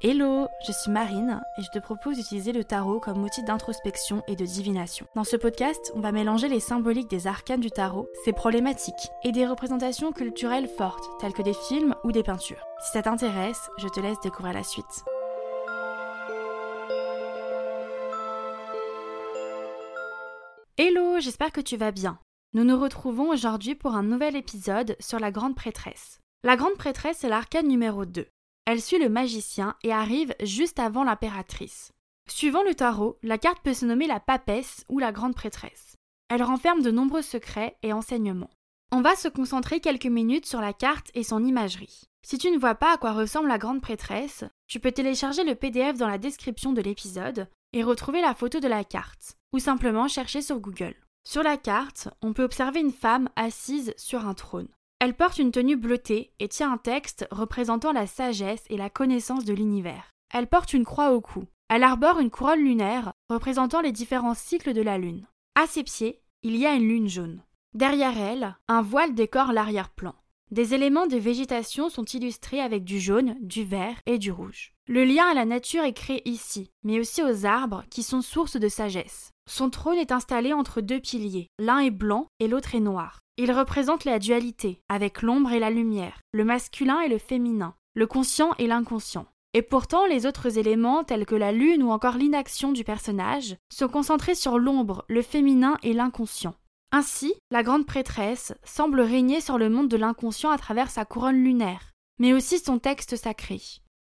Hello, je suis Marine et je te propose d'utiliser le tarot comme outil d'introspection et de divination. Dans ce podcast, on va mélanger les symboliques des arcanes du tarot, ses problématiques et des représentations culturelles fortes telles que des films ou des peintures. Si ça t'intéresse, je te laisse découvrir la suite. Hello, j'espère que tu vas bien. Nous nous retrouvons aujourd'hui pour un nouvel épisode sur la Grande Prêtresse. La Grande Prêtresse est l'arcane numéro 2. Elle suit le magicien et arrive juste avant l'impératrice. Suivant le tarot, la carte peut se nommer la papesse ou la grande prêtresse. Elle renferme de nombreux secrets et enseignements. On va se concentrer quelques minutes sur la carte et son imagerie. Si tu ne vois pas à quoi ressemble la grande prêtresse, tu peux télécharger le PDF dans la description de l'épisode et retrouver la photo de la carte, ou simplement chercher sur Google. Sur la carte, on peut observer une femme assise sur un trône. Elle porte une tenue bleutée et tient un texte représentant la sagesse et la connaissance de l'univers. Elle porte une croix au cou. Elle arbore une couronne lunaire représentant les différents cycles de la lune. À ses pieds, il y a une lune jaune. Derrière elle, un voile décore l'arrière-plan. Des éléments de végétation sont illustrés avec du jaune, du vert et du rouge. Le lien à la nature est créé ici, mais aussi aux arbres qui sont source de sagesse. Son trône est installé entre deux piliers, l'un est blanc et l'autre est noir. Il représente la dualité, avec l'ombre et la lumière, le masculin et le féminin, le conscient et l'inconscient. Et pourtant, les autres éléments, tels que la lune ou encore l'inaction du personnage, sont concentrés sur l'ombre, le féminin et l'inconscient. Ainsi, la grande prêtresse semble régner sur le monde de l'inconscient à travers sa couronne lunaire, mais aussi son texte sacré.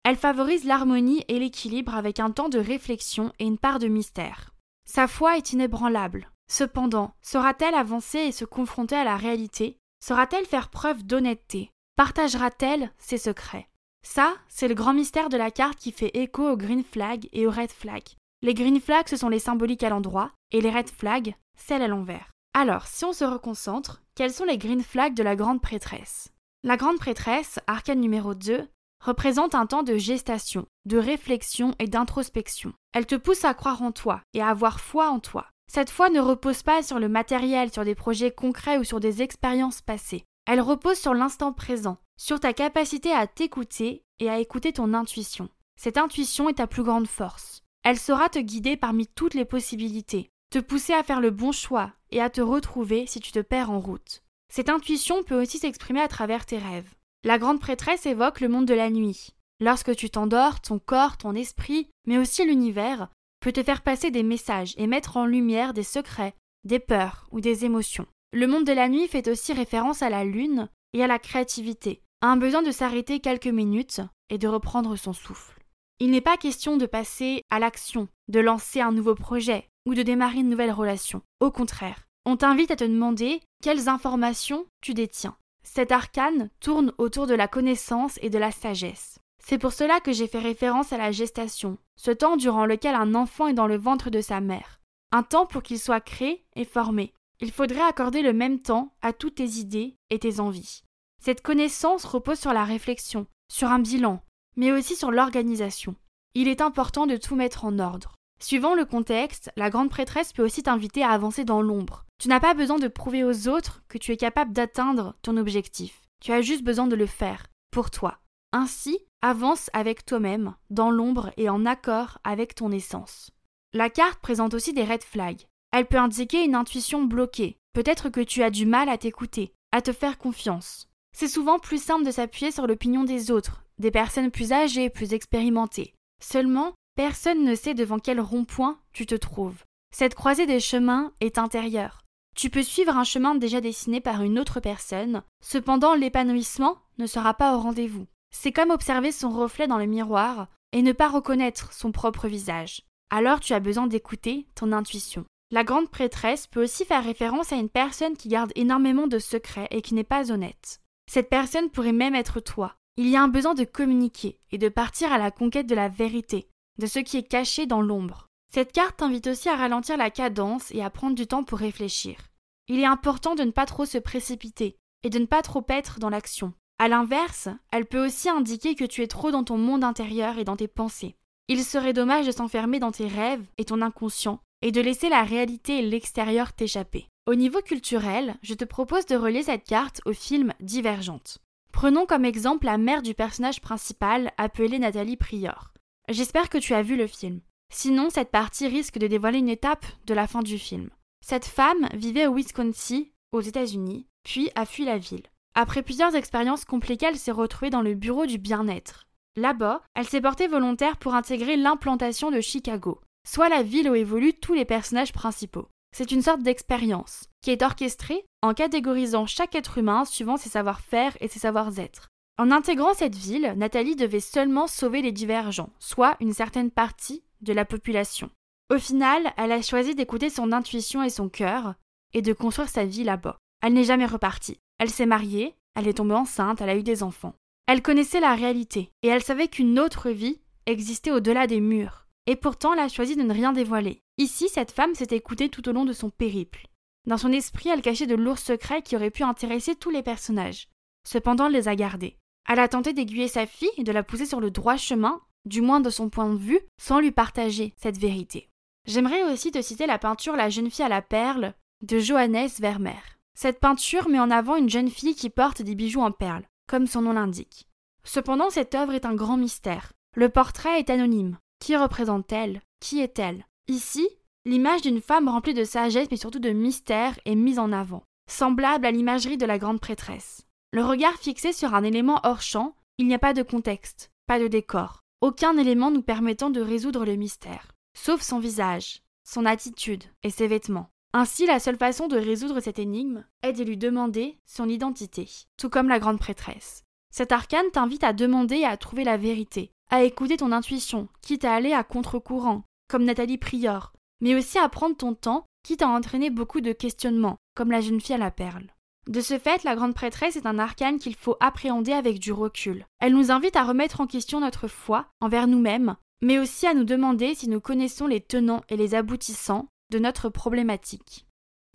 Elle favorise l'harmonie et l'équilibre avec un temps de réflexion et une part de mystère. Sa foi est inébranlable, Cependant, saura-t-elle avancer et se confronter à la réalité? Saura-t-elle faire preuve d'honnêteté? Partagera-t-elle ses secrets? Ça, c'est le grand mystère de la carte qui fait écho au green flag et au red flag. Les green flags, ce sont les symboliques à l'endroit, et les red flags, celles à l'envers. Alors, si on se reconcentre, quels sont les green flags de la grande prêtresse? La grande prêtresse, arcane numéro 2, représente un temps de gestation, de réflexion et d'introspection. Elle te pousse à croire en toi et à avoir foi en toi. Cette foi ne repose pas sur le matériel, sur des projets concrets ou sur des expériences passées. Elle repose sur l'instant présent, sur ta capacité à t'écouter et à écouter ton intuition. Cette intuition est ta plus grande force. Elle saura te guider parmi toutes les possibilités, te pousser à faire le bon choix et à te retrouver si tu te perds en route. Cette intuition peut aussi s'exprimer à travers tes rêves. La grande prêtresse évoque le monde de la nuit. Lorsque tu t'endors, ton corps, ton esprit, mais aussi l'univers, peut te faire passer des messages et mettre en lumière des secrets, des peurs ou des émotions. Le monde de la nuit fait aussi référence à la lune et à la créativité, à un besoin de s'arrêter quelques minutes et de reprendre son souffle. Il n'est pas question de passer à l'action, de lancer un nouveau projet ou de démarrer une nouvelle relation. Au contraire, on t'invite à te demander quelles informations tu détiens. Cet arcane tourne autour de la connaissance et de la sagesse. C'est pour cela que j'ai fait référence à la gestation, ce temps durant lequel un enfant est dans le ventre de sa mère. Un temps pour qu'il soit créé et formé. Il faudrait accorder le même temps à toutes tes idées et tes envies. Cette connaissance repose sur la réflexion, sur un bilan, mais aussi sur l'organisation. Il est important de tout mettre en ordre. Suivant le contexte, la grande prêtresse peut aussi t'inviter à avancer dans l'ombre. Tu n'as pas besoin de prouver aux autres que tu es capable d'atteindre ton objectif. Tu as juste besoin de le faire, pour toi. Ainsi, avance avec toi-même, dans l'ombre et en accord avec ton essence. La carte présente aussi des red flags. Elle peut indiquer une intuition bloquée. Peut-être que tu as du mal à t'écouter, à te faire confiance. C'est souvent plus simple de s'appuyer sur l'opinion des autres, des personnes plus âgées, plus expérimentées. Seulement, personne ne sait devant quel rond-point tu te trouves. Cette croisée des chemins est intérieure. Tu peux suivre un chemin déjà dessiné par une autre personne, cependant l'épanouissement ne sera pas au rendez-vous. C'est comme observer son reflet dans le miroir et ne pas reconnaître son propre visage. Alors tu as besoin d'écouter ton intuition. La grande prêtresse peut aussi faire référence à une personne qui garde énormément de secrets et qui n'est pas honnête. Cette personne pourrait même être toi. Il y a un besoin de communiquer et de partir à la conquête de la vérité, de ce qui est caché dans l'ombre. Cette carte t'invite aussi à ralentir la cadence et à prendre du temps pour réfléchir. Il est important de ne pas trop se précipiter et de ne pas trop être dans l'action. À l'inverse, elle peut aussi indiquer que tu es trop dans ton monde intérieur et dans tes pensées. Il serait dommage de s'enfermer dans tes rêves et ton inconscient et de laisser la réalité et l'extérieur t'échapper. Au niveau culturel, je te propose de relier cette carte au film Divergente. Prenons comme exemple la mère du personnage principal, appelée Nathalie Prior. J'espère que tu as vu le film. Sinon, cette partie risque de dévoiler une étape de la fin du film. Cette femme vivait au Wisconsin, aux États-Unis, puis a fui la ville. Après plusieurs expériences compliquées, elle s'est retrouvée dans le bureau du bien-être. Là-bas, elle s'est portée volontaire pour intégrer l'implantation de Chicago, soit la ville où évoluent tous les personnages principaux. C'est une sorte d'expérience qui est orchestrée en catégorisant chaque être humain suivant ses savoir-faire et ses savoir-être. En intégrant cette ville, Nathalie devait seulement sauver les divergents, soit une certaine partie de la population. Au final, elle a choisi d'écouter son intuition et son cœur et de construire sa vie là-bas. Elle n'est jamais repartie. Elle s'est mariée, elle est tombée enceinte, elle a eu des enfants. Elle connaissait la réalité et elle savait qu'une autre vie existait au-delà des murs. Et pourtant, elle a choisi de ne rien dévoiler. Ici, cette femme s'est écoutée tout au long de son périple. Dans son esprit, elle cachait de lourds secrets qui auraient pu intéresser tous les personnages. Cependant, elle les a gardés. Elle a tenté d'aiguiller sa fille et de la pousser sur le droit chemin, du moins de son point de vue, sans lui partager cette vérité. J'aimerais aussi te citer la peinture La jeune fille à la perle de Johannes Vermeer. Cette peinture met en avant une jeune fille qui porte des bijoux en perles, comme son nom l'indique. Cependant, cette œuvre est un grand mystère. Le portrait est anonyme. Qui représente-t-elle? Qui est-elle? Ici, l'image d'une femme remplie de sagesse mais surtout de mystère est mise en avant, semblable à l'imagerie de la grande prêtresse. Le regard fixé sur un élément hors champ, il n'y a pas de contexte, pas de décor, aucun élément nous permettant de résoudre le mystère, sauf son visage, son attitude et ses vêtements. Ainsi, la seule façon de résoudre cette énigme est de lui demander son identité, tout comme la grande prêtresse. Cet arcane t'invite à demander et à trouver la vérité, à écouter ton intuition, quitte à aller à contre-courant, comme Nathalie Prior, mais aussi à prendre ton temps, quitte à entraîner beaucoup de questionnements, comme la jeune fille à la perle. De ce fait, la grande prêtresse est un arcane qu'il faut appréhender avec du recul. Elle nous invite à remettre en question notre foi envers nous-mêmes, mais aussi à nous demander si nous connaissons les tenants et les aboutissants de notre problématique.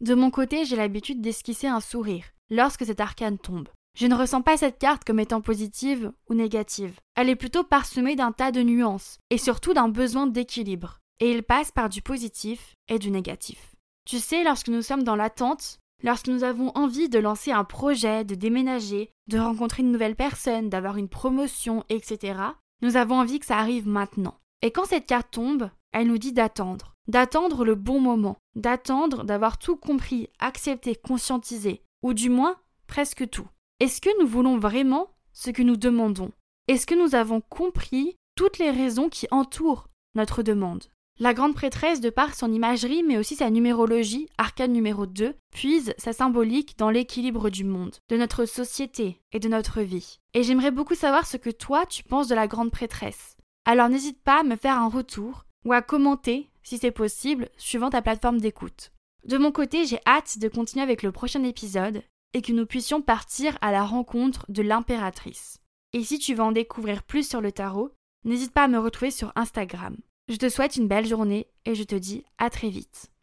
De mon côté, j'ai l'habitude d'esquisser un sourire lorsque cet arcane tombe. Je ne ressens pas cette carte comme étant positive ou négative. Elle est plutôt parsemée d'un tas de nuances et surtout d'un besoin d'équilibre. Et il passe par du positif et du négatif. Tu sais, lorsque nous sommes dans l'attente, lorsque nous avons envie de lancer un projet, de déménager, de rencontrer une nouvelle personne, d'avoir une promotion, etc., nous avons envie que ça arrive maintenant. Et quand cette carte tombe, elle nous dit d'attendre, d'attendre le bon moment, d'attendre d'avoir tout compris, accepté, conscientisé, ou du moins presque tout. Est-ce que nous voulons vraiment ce que nous demandons? Est-ce que nous avons compris toutes les raisons qui entourent notre demande? La grande prêtresse, de par son imagerie, mais aussi sa numérologie, arcane numéro 2, puise sa symbolique dans l'équilibre du monde, de notre société et de notre vie. Et j'aimerais beaucoup savoir ce que toi tu penses de la grande prêtresse. Alors n'hésite pas à me faire un retour ou à commenter si c'est possible, suivant ta plateforme d'écoute. De mon côté, j'ai hâte de continuer avec le prochain épisode et que nous puissions partir à la rencontre de l'impératrice. Et si tu veux en découvrir plus sur le tarot, n'hésite pas à me retrouver sur Instagram. Je te souhaite une belle journée et je te dis à très vite.